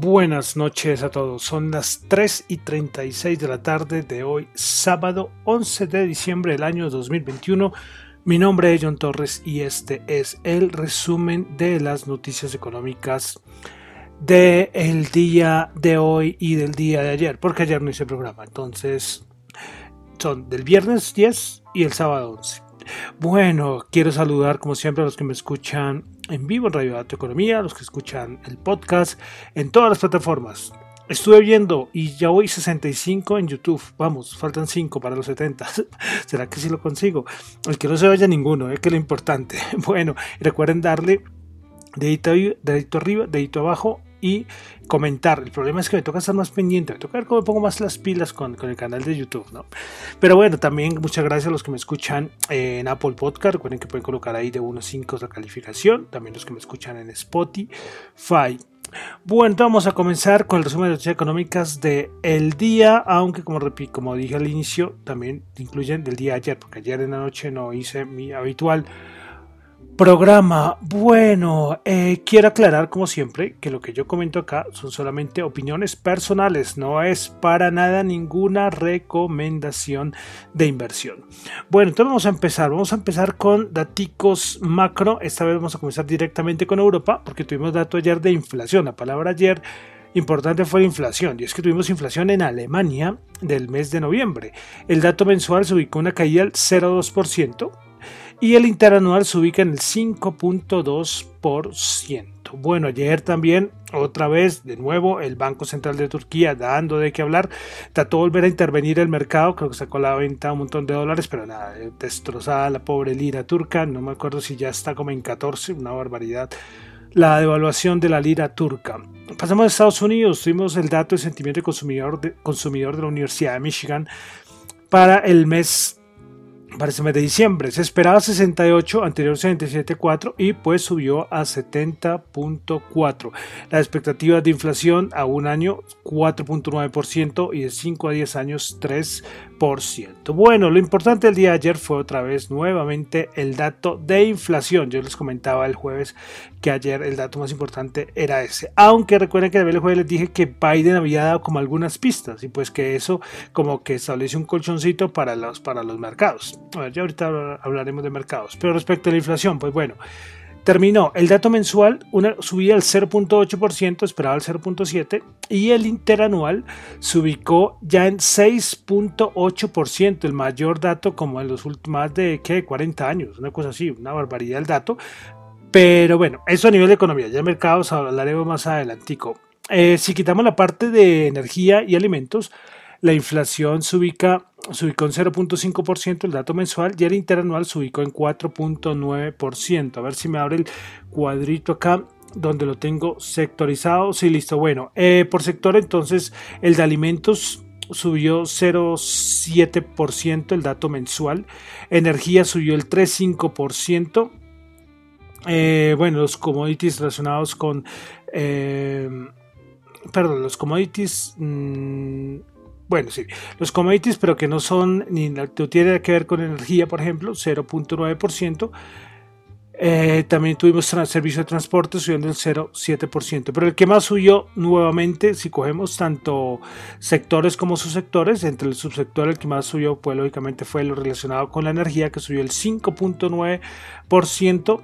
Buenas noches a todos, son las 3 y 36 de la tarde de hoy, sábado 11 de diciembre del año 2021. Mi nombre es John Torres y este es el resumen de las noticias económicas del día de hoy y del día de ayer, porque ayer no hice programa, entonces son del viernes 10 y el sábado 11. Bueno, quiero saludar como siempre a los que me escuchan en vivo en Radio Dato Economía, los que escuchan el podcast en todas las plataformas. Estuve viendo y ya voy 65 en YouTube. Vamos, faltan 5 para los 70. ¿Será que sí lo consigo? El que no se vaya ninguno, es eh, que lo importante. Bueno, recuerden darle dedito arriba, dedito abajo y comentar. El problema es que me toca estar más pendiente, me toca ver cómo pongo más las pilas con, el canal de YouTube, ¿no? Pero bueno, también muchas gracias a los que me escuchan en Apple Podcast. Recuerden que pueden colocar ahí de 1 a 5 la calificación. También los que me escuchan en Spotify. Bueno, vamos a comenzar con el resumen de noticias económicas del el día, aunque como, como dije al inicio, también incluyen del día ayer, porque ayer en la noche no hice mi habitual programa. Bueno, eh, quiero aclarar como siempre que lo que yo comento acá son solamente opiniones personales, no es para nada ninguna recomendación de inversión. Bueno, entonces vamos a empezar, vamos a empezar con daticos macro, esta vez vamos a comenzar directamente con Europa porque tuvimos dato ayer de inflación, la palabra ayer importante fue la inflación, y es que tuvimos inflación en Alemania del mes de noviembre. El dato mensual se ubicó una caída del 0,2%, y el interanual se ubica en el 5.2%. Bueno, ayer también, otra vez, de nuevo, el Banco Central de Turquía dando de qué hablar, trató de volver a intervenir el mercado, creo que sacó la venta un montón de dólares, pero nada, destrozada la pobre lira turca, no me acuerdo si ya está como en 14, una barbaridad la devaluación de la lira turca. Pasamos a Estados Unidos, tuvimos el dato de sentimiento de consumidor de, consumidor de la Universidad de Michigan para el mes para este mes de diciembre. Se esperaba 68, anterior 77.4 y pues subió a 70.4. Las expectativas de inflación a un año 4.9% y de 5 a 10 años 3%. Bueno, lo importante del día de ayer fue otra vez nuevamente el dato de inflación. Yo les comentaba el jueves que ayer el dato más importante era ese. Aunque recuerden que el jueves les dije que Biden había dado como algunas pistas y pues que eso como que establece un colchoncito para los, para los mercados. ya ahorita hablaremos de mercados. Pero respecto a la inflación, pues bueno. Terminó el dato mensual, una subía al 0.8%, esperaba el 0.7%, y el interanual se ubicó ya en 6.8%, el mayor dato como en los últimos más de ¿qué? 40 años, una cosa así, una barbaridad el dato. Pero bueno, eso a nivel de economía, ya mercados hablaremos más adelantico. Eh, si quitamos la parte de energía y alimentos, la inflación se ubica se ubicó en 0.5% el dato mensual y el interanual se ubicó en 4.9%. A ver si me abre el cuadrito acá donde lo tengo sectorizado. Sí, listo. Bueno, eh, por sector entonces el de alimentos subió 0.7% el dato mensual. Energía subió el 3.5%. Eh, bueno, los commodities relacionados con... Eh, perdón, los commodities... Mm, bueno, sí, los commodities, pero que no son ni no tiene que ver con energía, por ejemplo, 0.9%. Eh, también tuvimos servicio de transporte subiendo el 0.7%. Pero el que más subió nuevamente, si cogemos tanto sectores como subsectores, entre el subsector el que más subió, pues lógicamente fue lo relacionado con la energía, que subió el 5.9%.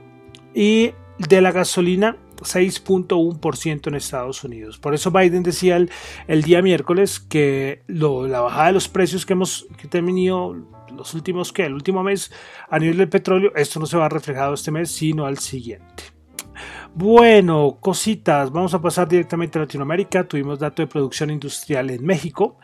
Y de la gasolina 6.1% en Estados Unidos. Por eso Biden decía el, día miércoles que la bajada de los precios que hemos tenido los últimos que el último mes a nivel del petróleo, esto no se va reflejado este mes, sino al siguiente. Bueno, cositas, vamos a pasar directamente a Latinoamérica. Tuvimos dato de producción industrial en México.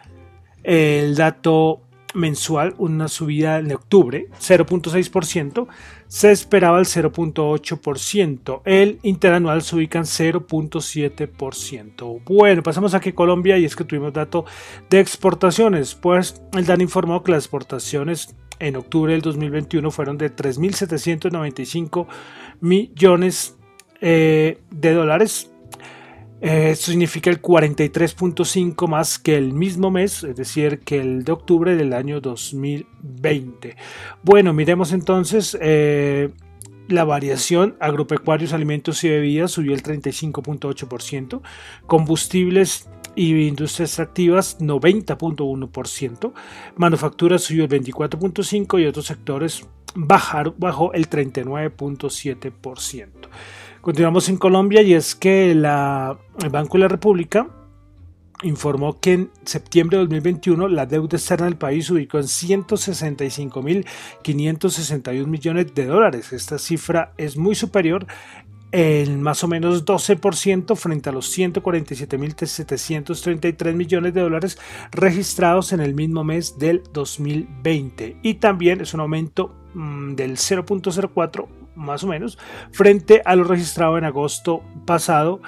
El dato mensual, una subida en octubre, 0.6%, se esperaba el 0.8%, el interanual se ubica en 0.7%. Bueno, pasamos aquí a Colombia y es que tuvimos dato de exportaciones, pues el DAN informó que las exportaciones en octubre del 2021 fueron de 3.795 millones eh, de dólares, esto significa el 43.5 más que el mismo mes, es decir, que el de octubre del año 2020. Bueno, miremos entonces eh, la variación agropecuarios, alimentos y bebidas subió el 35.8%, combustibles y industrias extractivas 90.1%, manufactura subió el 24.5% y otros sectores bajaron, bajó el 39.7%. Continuamos en Colombia y es que el Banco de la República informó que en septiembre de 2021 la deuda externa del país ubicó en 165.561 millones de dólares. Esta cifra es muy superior en más o menos 12% frente a los 147.733 millones de dólares registrados en el mismo mes del 2020. Y también es un aumento mm, del 0.04 más o menos, frente a lo registrado en agosto pasado,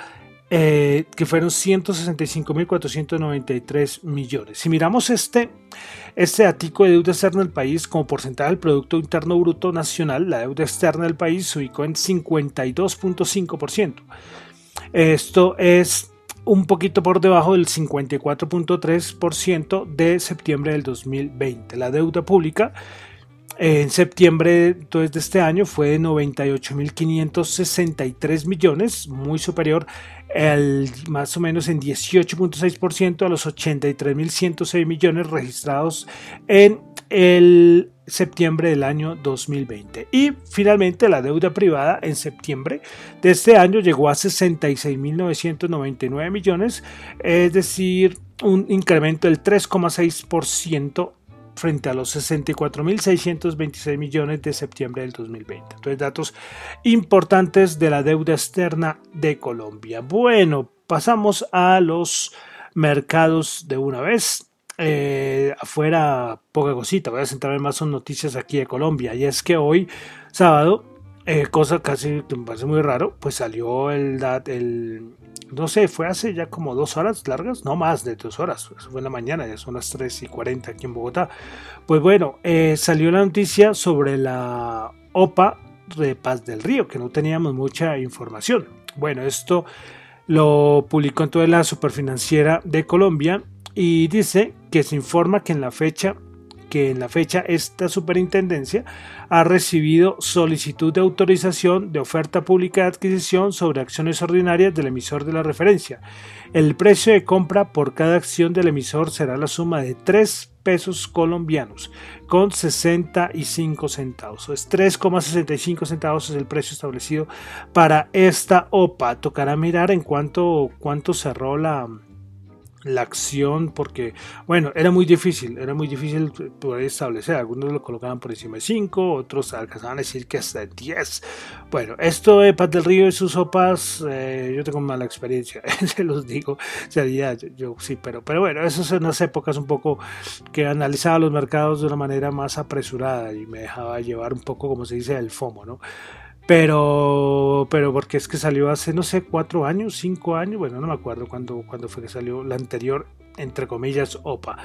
eh, que fueron 165.493 millones. Si miramos este, este ático de deuda externa del país como porcentaje del Producto Interno Bruto Nacional, la deuda externa del país se ubicó en 52.5%. Esto es un poquito por debajo del 54.3% de septiembre del 2020. La deuda pública en septiembre entonces, de este año fue de 98.563 millones, muy superior al, más o menos en 18.6% a los 83.106 millones registrados en el septiembre del año 2020. Y finalmente la deuda privada en septiembre de este año llegó a 66.999 millones, es decir, un incremento del 3,6% frente a los 64.626 millones de septiembre del 2020. Entonces, datos importantes de la deuda externa de Colombia. Bueno, pasamos a los mercados de una vez. Eh, afuera, poca cosita. Voy a centrarme más en noticias aquí de Colombia. Y es que hoy, sábado, eh, cosa casi que me parece muy raro, pues salió el, el, no sé, fue hace ya como dos horas largas, no más de dos horas, fue en la mañana, ya son las 3 y 40 aquí en Bogotá. Pues bueno, eh, salió la noticia sobre la OPA de Paz del Río, que no teníamos mucha información. Bueno, esto lo publicó en toda la superfinanciera de Colombia y dice que se informa que en la fecha que en la fecha esta superintendencia ha recibido solicitud de autorización de oferta pública de adquisición sobre acciones ordinarias del emisor de la referencia. El precio de compra por cada acción del emisor será la suma de 3 pesos colombianos con 65 centavos. Es 3,65 centavos es el precio establecido para esta OPA. Tocará mirar en cuánto, cuánto cerró la, la acción porque, bueno, era muy difícil, era muy difícil poder establecer, algunos lo colocaban por encima de 5, otros alcanzaban a decir que hasta 10. Bueno, esto de Paz del Río y sus sopas, eh, yo tengo mala experiencia, se los digo, sería, yo, yo, sí, pero, pero bueno, esas son unas épocas un poco que analizaba los mercados de una manera más apresurada y me dejaba llevar un poco, como se dice, el FOMO, ¿no? Pero, pero porque es que salió hace, no sé, cuatro años, cinco años, bueno, no me acuerdo cuándo, fue que salió la anterior, entre comillas, OPA.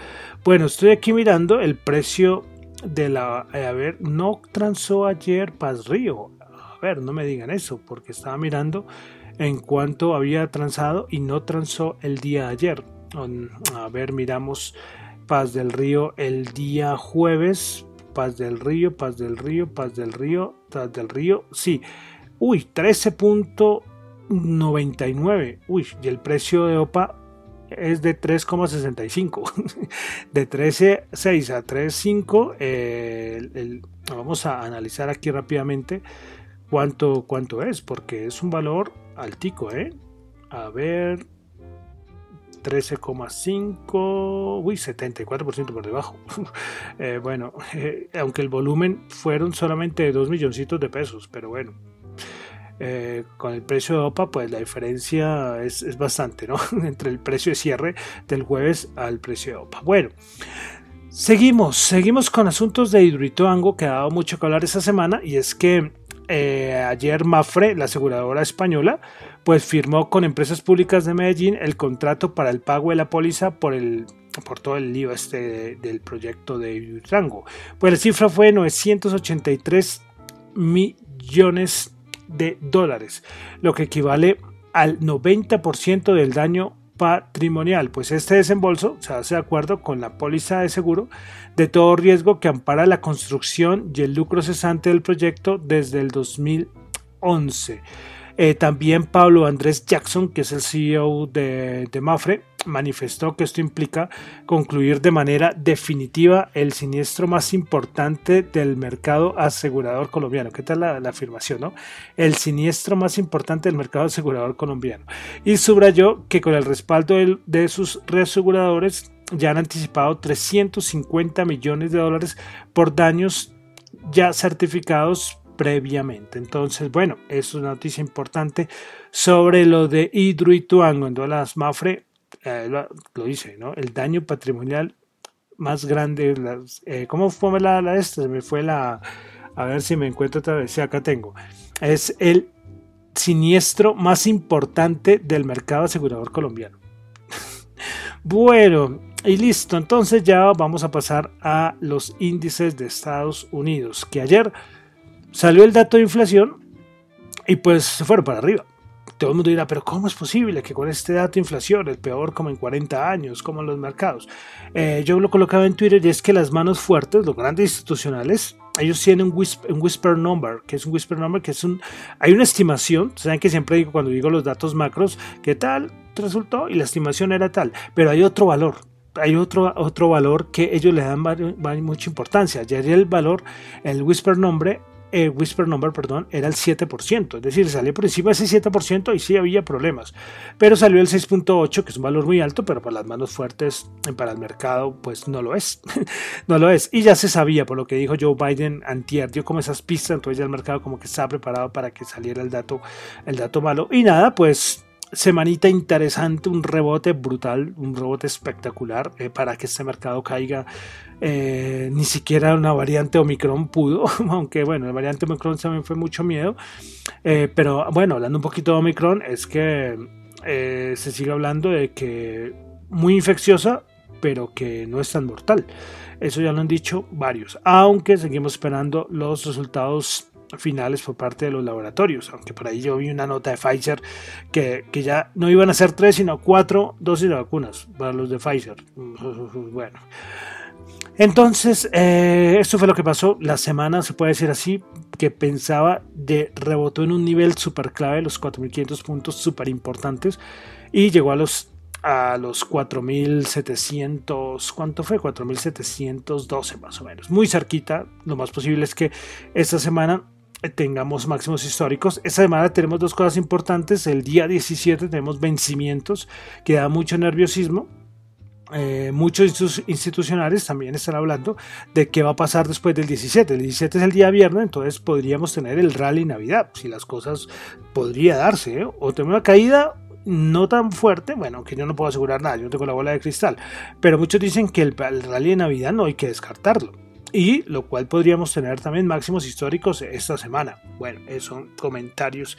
Bueno, estoy aquí mirando el precio de la, eh, a ver, no transó ayer Paz Río. A ver, no me digan eso, porque estaba mirando en cuánto había transado y no transó el día ayer. A ver, miramos Paz del Río el día jueves, Paz del Río, Paz del Río, Paz del Río, Paz del Río, sí. Uy, 13.99. Uy, y el precio de OPA es de 3,65. de 13.6 a 3.5. Eh, vamos a analizar aquí rápidamente cuánto, cuánto es, porque es un valor altico, ¿eh? A ver, 13,5, uy, 74% por debajo. Eh, bueno, eh, aunque el volumen fueron solamente 2 milloncitos de pesos, pero bueno, eh, con el precio de OPA, pues la diferencia es, bastante, ¿no? Entre el precio de cierre del jueves al precio de OPA. Bueno, seguimos, seguimos con asuntos de Hidroituango que ha dado mucho que hablar esta semana y es que eh, ayer Mafre, la aseguradora española, pues firmó con Empresas Públicas de Medellín el contrato para el pago de la póliza por el por todo el lío este del proyecto de Rango. Pues la cifra fue 983 millones de dólares, lo que equivale al 90% del daño patrimonial, pues este desembolso se hace de acuerdo con la póliza de seguro de todo riesgo que ampara la construcción y el lucro cesante del proyecto desde el 2011. Eh, también Pablo Andrés Jackson, que es el CEO de, Mafre, manifestó que esto implica concluir de manera definitiva el siniestro más importante del mercado asegurador colombiano. ¿Qué tal la, afirmación? No? El siniestro más importante del mercado asegurador colombiano. Y subrayó que con el respaldo de sus reaseguradores ya han anticipado 350 millones de dólares por daños ya certificados previamente. Entonces, bueno, es una noticia importante sobre lo de Hidroituango. En las Mafre eh, lo, dice, ¿no? El daño patrimonial más grande. Eh, ¿Cómo fue la, la esta? Se me fue la. A ver si me encuentro otra vez. Sí, acá tengo. Es el siniestro más importante del mercado asegurador colombiano. bueno, y listo. Entonces ya vamos a pasar a los índices de Estados Unidos. Que ayer Salió el dato de inflación y pues se fueron para arriba. Todo el mundo dirá, pero ¿cómo es posible que con este dato de inflación, el peor como en 40 años, como en los mercados? Eh, yo lo colocaba en Twitter y es que las manos fuertes, los grandes institucionales, ellos tienen un whisper, number, que es un whisper number, que es un... Hay una estimación, saben que siempre digo cuando digo los datos macros, ¿qué tal resultó? Y la estimación era tal, pero hay otro valor, hay otro, otro valor que ellos le dan mucha importancia. Ya el valor, el whisper number eh, Whisper Number, perdón, era el 7%, es decir, salió por encima de ese 7% y sí había problemas, pero salió el 6.8, que es un valor muy alto, pero para las manos fuertes, eh, para el mercado, pues no lo es, no lo es, y ya se sabía, por lo que dijo Joe Biden antier, dio como esas pistas, entonces ya el mercado como que estaba preparado para que saliera el dato, el dato malo, y nada, pues semanita interesante, un rebote brutal, un rebote espectacular eh, para que este mercado caiga. Eh, ni siquiera una variante Omicron pudo, aunque bueno, la variante Omicron también fue mucho miedo. Eh, pero bueno, hablando un poquito de Omicron, es que se sigue hablando de que muy infecciosa, pero que no es tan mortal. Eso ya lo han dicho varios, aunque seguimos esperando los resultados finales por parte de los laboratorios, aunque por ahí yo vi una nota de Pfizer que, ya no iban a ser tres, sino cuatro dosis de vacunas para los de Pfizer. Bueno. Entonces, eh, esto fue lo que pasó. La semana, se puede decir así, que pensaba de rebotó en un nivel súper clave, los 4.500 puntos súper importantes, y llegó a los a los 4.700, ¿cuánto fue? 4.712 más o menos. Muy cerquita, lo más posible es que esta semana tengamos máximos históricos. Esta semana tenemos dos cosas importantes. El día 17 tenemos vencimientos que da mucho nerviosismo. Eh, muchos institucionales también están hablando de qué va a pasar después del 17. El 17 es el día viernes, entonces podríamos tener el rally Navidad, si las cosas podría darse, ¿eh? o tener una caída no tan fuerte, bueno, que yo no puedo asegurar nada, yo no tengo la bola de cristal, pero muchos dicen que el, el rally de Navidad no hay que descartarlo y lo cual podríamos tener también máximos históricos esta semana. Bueno, son comentarios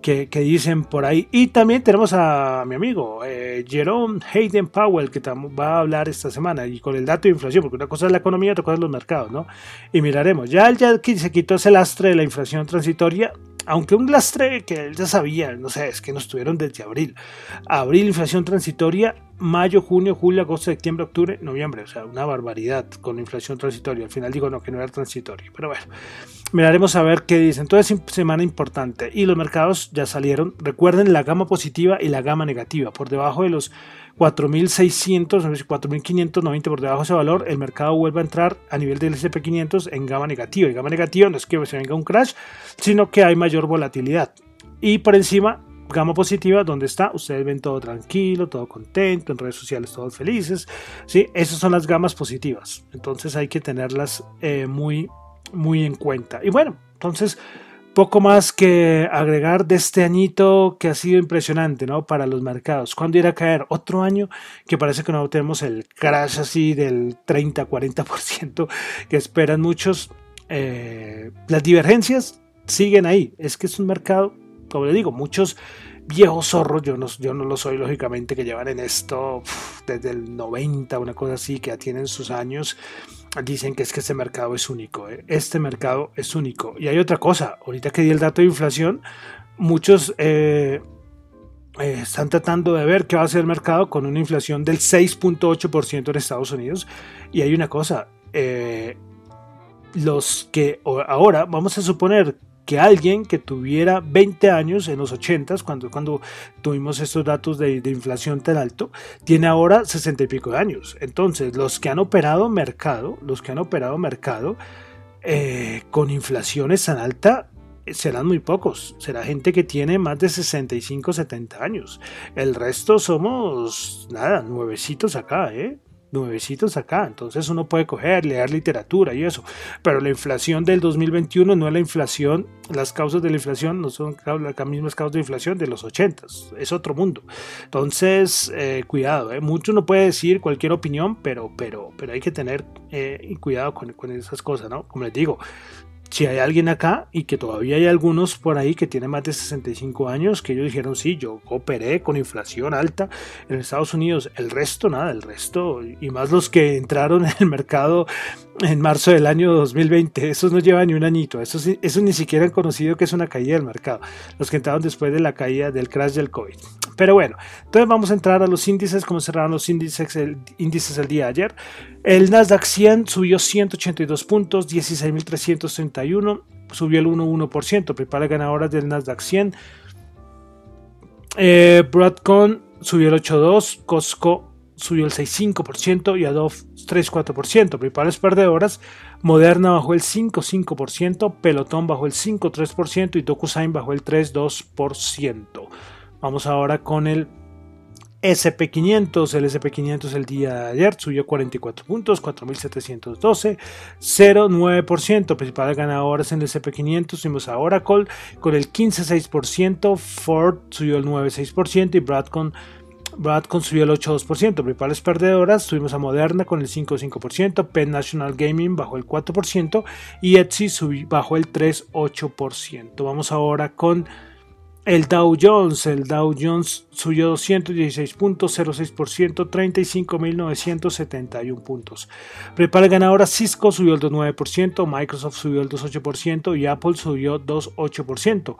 que, dicen por ahí. Y también tenemos a mi amigo eh, Jerome Hayden Powell, que va a hablar esta semana y con el dato de inflación, porque una cosa es la economía, otra cosa es los mercados, ¿no? Y miraremos. Ya ya se quitó ese lastre de la inflación transitoria, aunque un lastre que él ya sabía, no sé, es que nos tuvieron desde abril. Abril, inflación transitoria, mayo, junio, julio, agosto, septiembre, octubre, noviembre. O sea, una barbaridad con inflación transitoria. Al final digo no, que no era transitorio. Pero bueno, miraremos a ver qué dicen. Entonces, semana importante. Y los mercados ya salieron. Recuerden la gama positiva y la gama negativa. Por debajo de los 4.600, 4.590 por debajo de ese valor, el mercado vuelve a entrar a nivel del SP500 en gama negativa. Y gama negativa no es que se venga un crash, sino que hay mayor volatilidad. Y por encima, gama positiva, donde está, ustedes ven todo tranquilo, todo contento, en redes sociales todos felices, ¿sí? Esas son las gamas positivas, entonces hay que tenerlas eh, muy, muy en cuenta. Y bueno, entonces poco más que agregar de este añito que ha sido impresionante, ¿no? Para los mercados. ¿Cuándo irá a caer? Otro año que parece que no tenemos el crash así del 30-40% que esperan muchos. Eh, las divergencias siguen ahí. Es que es un mercado como le digo, muchos viejos zorros, yo no, yo no lo soy lógicamente, que llevan en esto desde el 90, una cosa así, que ya tienen sus años, dicen que es que este mercado es único, ¿eh? este mercado es único. Y hay otra cosa, ahorita que di el dato de inflación, muchos... Eh, eh, están tratando de ver qué va a hacer el mercado con una inflación del 6.8% en Estados Unidos. Y hay una cosa, los que ahora vamos a suponer que alguien que tuviera 20 años en los 80, cuando, cuando tuvimos estos datos de, inflación tan alto, tiene ahora 60 y pico de años. Entonces, los que han operado mercado, los que han operado mercado eh, con inflaciones tan alta, serán muy pocos. Será gente que tiene más de 65, 70 años. El resto somos, nada, nuevecitos acá, ¿eh? Nuevecitos acá. Entonces uno puede coger, leer literatura y eso. Pero la inflación del 2021 no es la inflación, las causas de la inflación no son las mismas causas de inflación de los 80. Es otro mundo. Entonces, eh, cuidado. ¿eh? Mucho uno puede decir cualquier opinión, pero, pero, pero hay que tener eh, cuidado con, con esas cosas, ¿no? Como les digo, si hay alguien acá y que todavía hay algunos por ahí que tienen más de 65 años que ellos dijeron sí, yo operé con inflación alta en Estados Unidos, el resto nada, el resto y más los que entraron en el mercado en marzo del año 2020, esos no llevan ni un añito, esos, eso ni siquiera han conocido que es una caída del mercado, los que entraron después de la caída del crash del COVID. Pero bueno, entonces vamos a entrar a los índices, como cerraron los índices el, índices día de ayer. El Nasdaq 100 subió 182 puntos, 16.331, subió el 1,1%, prepara ganadoras del Nasdaq 100. Eh, Broadcom subió el 8,2%, Costco subió el 6,5% y Adobe 3,4%. Principales perdedoras, Moderna bajó el 5,5%, Pelotón bajó el 5,3% y DocuSign bajó el 3,2%. Vamos ahora con el SP500, el SP500 el día de ayer subió 44 puntos, 4.712, 0,9%. Principales ganadoras en el SP500 tuvimos a Oracle con el 15,6%, Ford subió el 9,6% y Broadcom, Broadcom subió el 8,2%. Principales perdedoras tuvimos a Moderna con el 5,5%, Penn National Gaming bajó el 4% y Etsy bajó el 3,8%. Vamos ahora con el Dow Jones, el Dow Jones subió 216.06%, 35.971 puntos. Prepara ganadora Cisco subió el 2.9%, Microsoft subió el 2.8% y Apple subió 2.8%.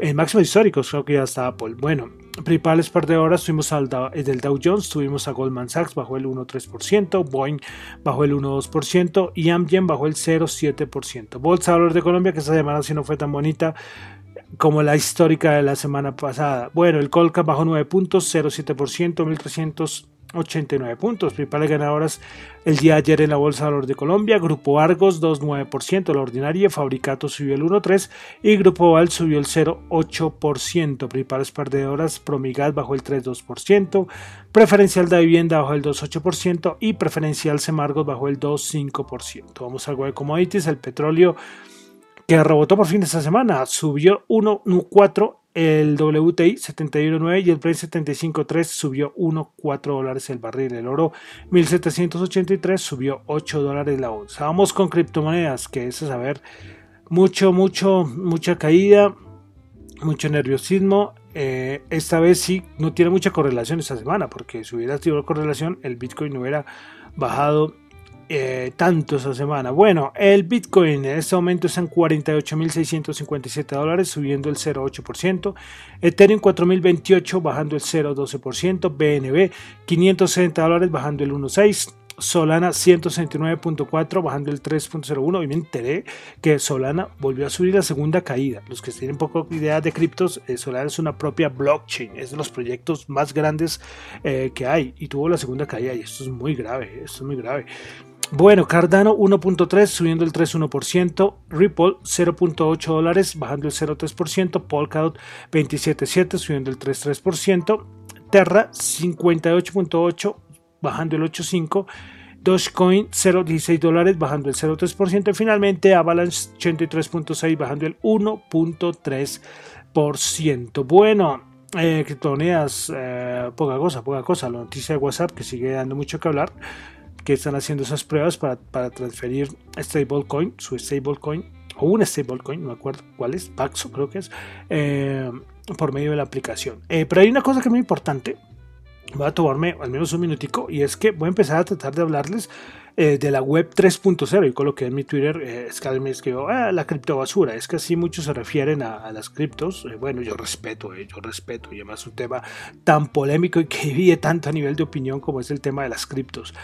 En máximos históricos creo que ya está Apple. Bueno, principales perdedoras tuvimos al del Dow Jones, tuvimos a Goldman Sachs bajo el 1.3%, Boeing bajó el 1.2% y Amgen bajó el 0.7%. Bolsa de Valores de Colombia, que esta semana si no fue tan bonita, como la histórica de la semana pasada. Bueno, el Colca bajó 9 puntos, 0,7%, 1.389 puntos. Principales ganadoras el día de ayer en la Bolsa de Valores de Colombia. Grupo Argos 2,9%, la ordinaria. Fabricato subió el 1,3% y Grupo Val subió el 0,8%. Principales perdedoras, Promigas bajó el 3,2%, Preferencial de Vivienda bajó el 2,8% y Preferencial Semargos bajó el 2,5%. Vamos a algo de commodities, el petróleo que rebotó por fin esta semana. Subió 1,4 el WTI 71.9 y el Brent 75.3 subió 1,4 dólares el barril. El oro 1783 subió 8 dólares la onza. Vamos con criptomonedas, que es a saber, mucho, mucho, mucha caída, mucho nerviosismo. Eh, esta vez sí no tiene mucha correlación esta semana, porque si hubiera tenido correlación, el Bitcoin no hubiera bajado eh, tanto esa semana? Bueno, el Bitcoin en este momento está en 48.657 dólares, subiendo el 0,8%. Ethereum 4.028, bajando el 0,12%. BNB 560 dólares, bajando el 1,6%. Solana 169.4 bajando el 3.01 y me enteré que Solana volvió a subir la segunda caída. Los que tienen poco idea de criptos, eh, Solana es una propia blockchain, es de los proyectos más grandes eh, que hay y tuvo la segunda caída y esto es muy grave, esto es muy grave. Bueno, Cardano 1.3 subiendo el 3.1%, Ripple 0.8 dólares bajando el 0.3%, Polkadot 27.7 subiendo el 3.3%, Terra 58.8 bajando el 8.5%, Dogecoin 0.16 dólares bajando el 0.3% y finalmente Avalanche 83.6 bajando el 1.3%. Bueno, eh, criptomonedas, eh, poca cosa, poca cosa. La noticia de WhatsApp que sigue dando mucho que hablar, que están haciendo esas pruebas para, para transferir stablecoin, su stablecoin, o un stablecoin, no me acuerdo cuál es, Paxo creo que es, eh, por medio de la aplicación. Eh, pero hay una cosa que es muy importante voy a tomarme al menos un minutico y es que voy a empezar a tratar de hablarles eh, de la web 3.0 y coloqué en mi Twitter eh, es que me escribió ah, la criptobasura es que así muchos se refieren a, las criptos bueno yo respeto yo respeto y además un tema tan polémico y que divide tanto a nivel de opinión como es el tema de las criptos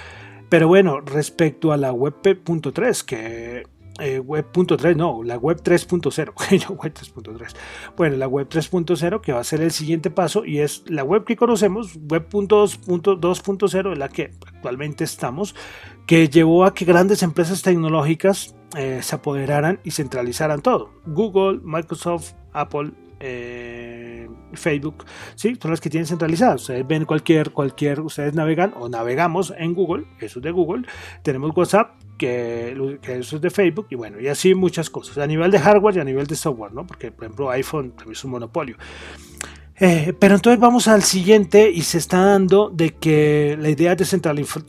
pero bueno respecto a la web 3 que eh, web 3, no, la web 3.0. web 3.3. Bueno, la web 3.0 que va a ser el siguiente paso y es la web que conocemos, web 2.0, en la que actualmente estamos, que llevó a que grandes empresas tecnológicas eh, se apoderaran y centralizaran todo. Google, Microsoft, Apple, eh, Facebook, ¿sí? son las que tienen centralizadas. Ustedes ven cualquier, cualquier, ustedes navegan o navegamos en Google, eso es de Google. Tenemos WhatsApp, que, eso es de Facebook, y bueno, y así muchas cosas, a nivel de hardware y a nivel de software, ¿no? Porque, por ejemplo, iPhone también es un monopolio. Eh, pero entonces vamos al siguiente y se está dando de que la idea es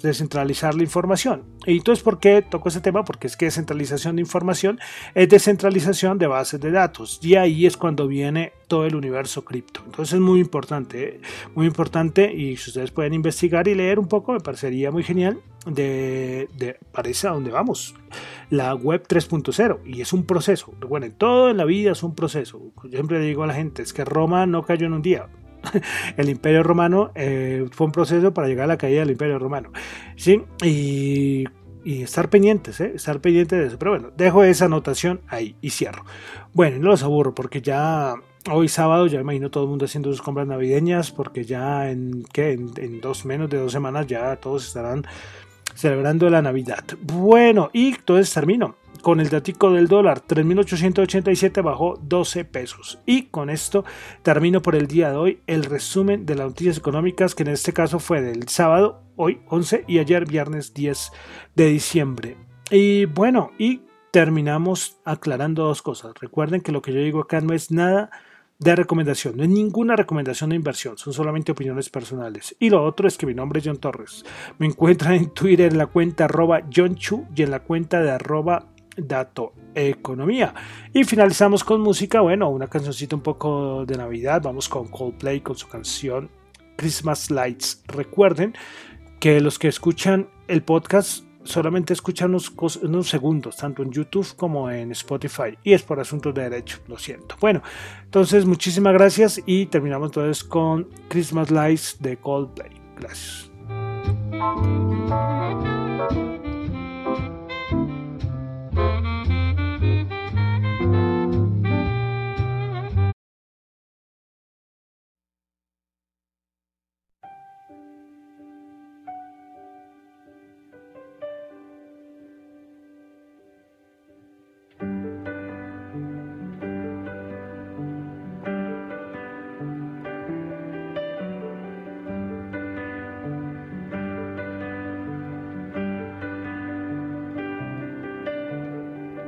descentralizar la información. Y entonces, ¿por qué toco ese tema? Porque es que descentralización de información es descentralización de bases de datos. Y ahí es cuando viene todo el universo cripto. Entonces es muy importante, muy importante y si ustedes pueden investigar y leer un poco, me parecería muy genial de, de parece a dónde vamos. La web 3.0 y es un proceso. Recuerden, todo en la vida es un proceso. Yo siempre digo a la gente, es que Roma no cayó en un día. el imperio romano eh, fue un proceso para llegar a la caída del imperio romano. ¿sí? Y y estar pendientes, ¿eh? estar pendientes de eso. Pero bueno, dejo esa anotación ahí y cierro. Bueno, no los aburro porque ya hoy sábado ya imagino todo el mundo haciendo sus compras navideñas porque ya en, ¿qué? en, dos menos de dos semanas ya todos estarán celebrando la Navidad. Bueno, y entonces termino con el datico del dólar, 3.887 bajó 12 pesos. Y con esto termino por el día de hoy el resumen de las noticias económicas, que en este caso fue del sábado, hoy 11 y ayer viernes 10 de diciembre. Y bueno, y terminamos aclarando dos cosas. Recuerden que lo que yo digo acá no es nada de recomendación, no es ninguna recomendación de inversión, son solamente opiniones personales. Y lo otro es que mi nombre es John Torres. Me encuentran en Twitter en la cuenta arroba John Chu y en la cuenta de arroba dato economía. Y finalizamos con música, bueno, una cancioncita un poco de Navidad. Vamos con Coldplay con su canción Christmas Lights. Recuerden que los que escuchan el podcast solamente escuchan unos, segundos, tanto en YouTube como en Spotify. Y es por asuntos de derecho, lo siento. Bueno, entonces muchísimas gracias y terminamos entonces con Christmas Lights de Coldplay. Gracias.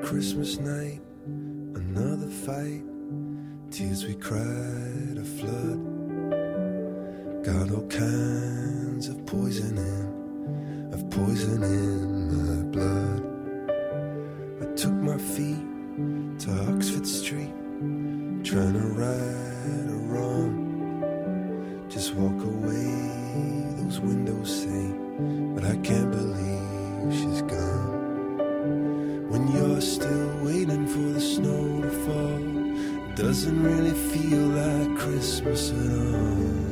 Christmas night, another fight. Tears we cried a flood. Got all kinds of poison in, of poison in my blood. I took my feet to Oxford Street, trying to right a wrong. Just walk away, those windows say, but I can't Doesn't really feel like Christmas at all.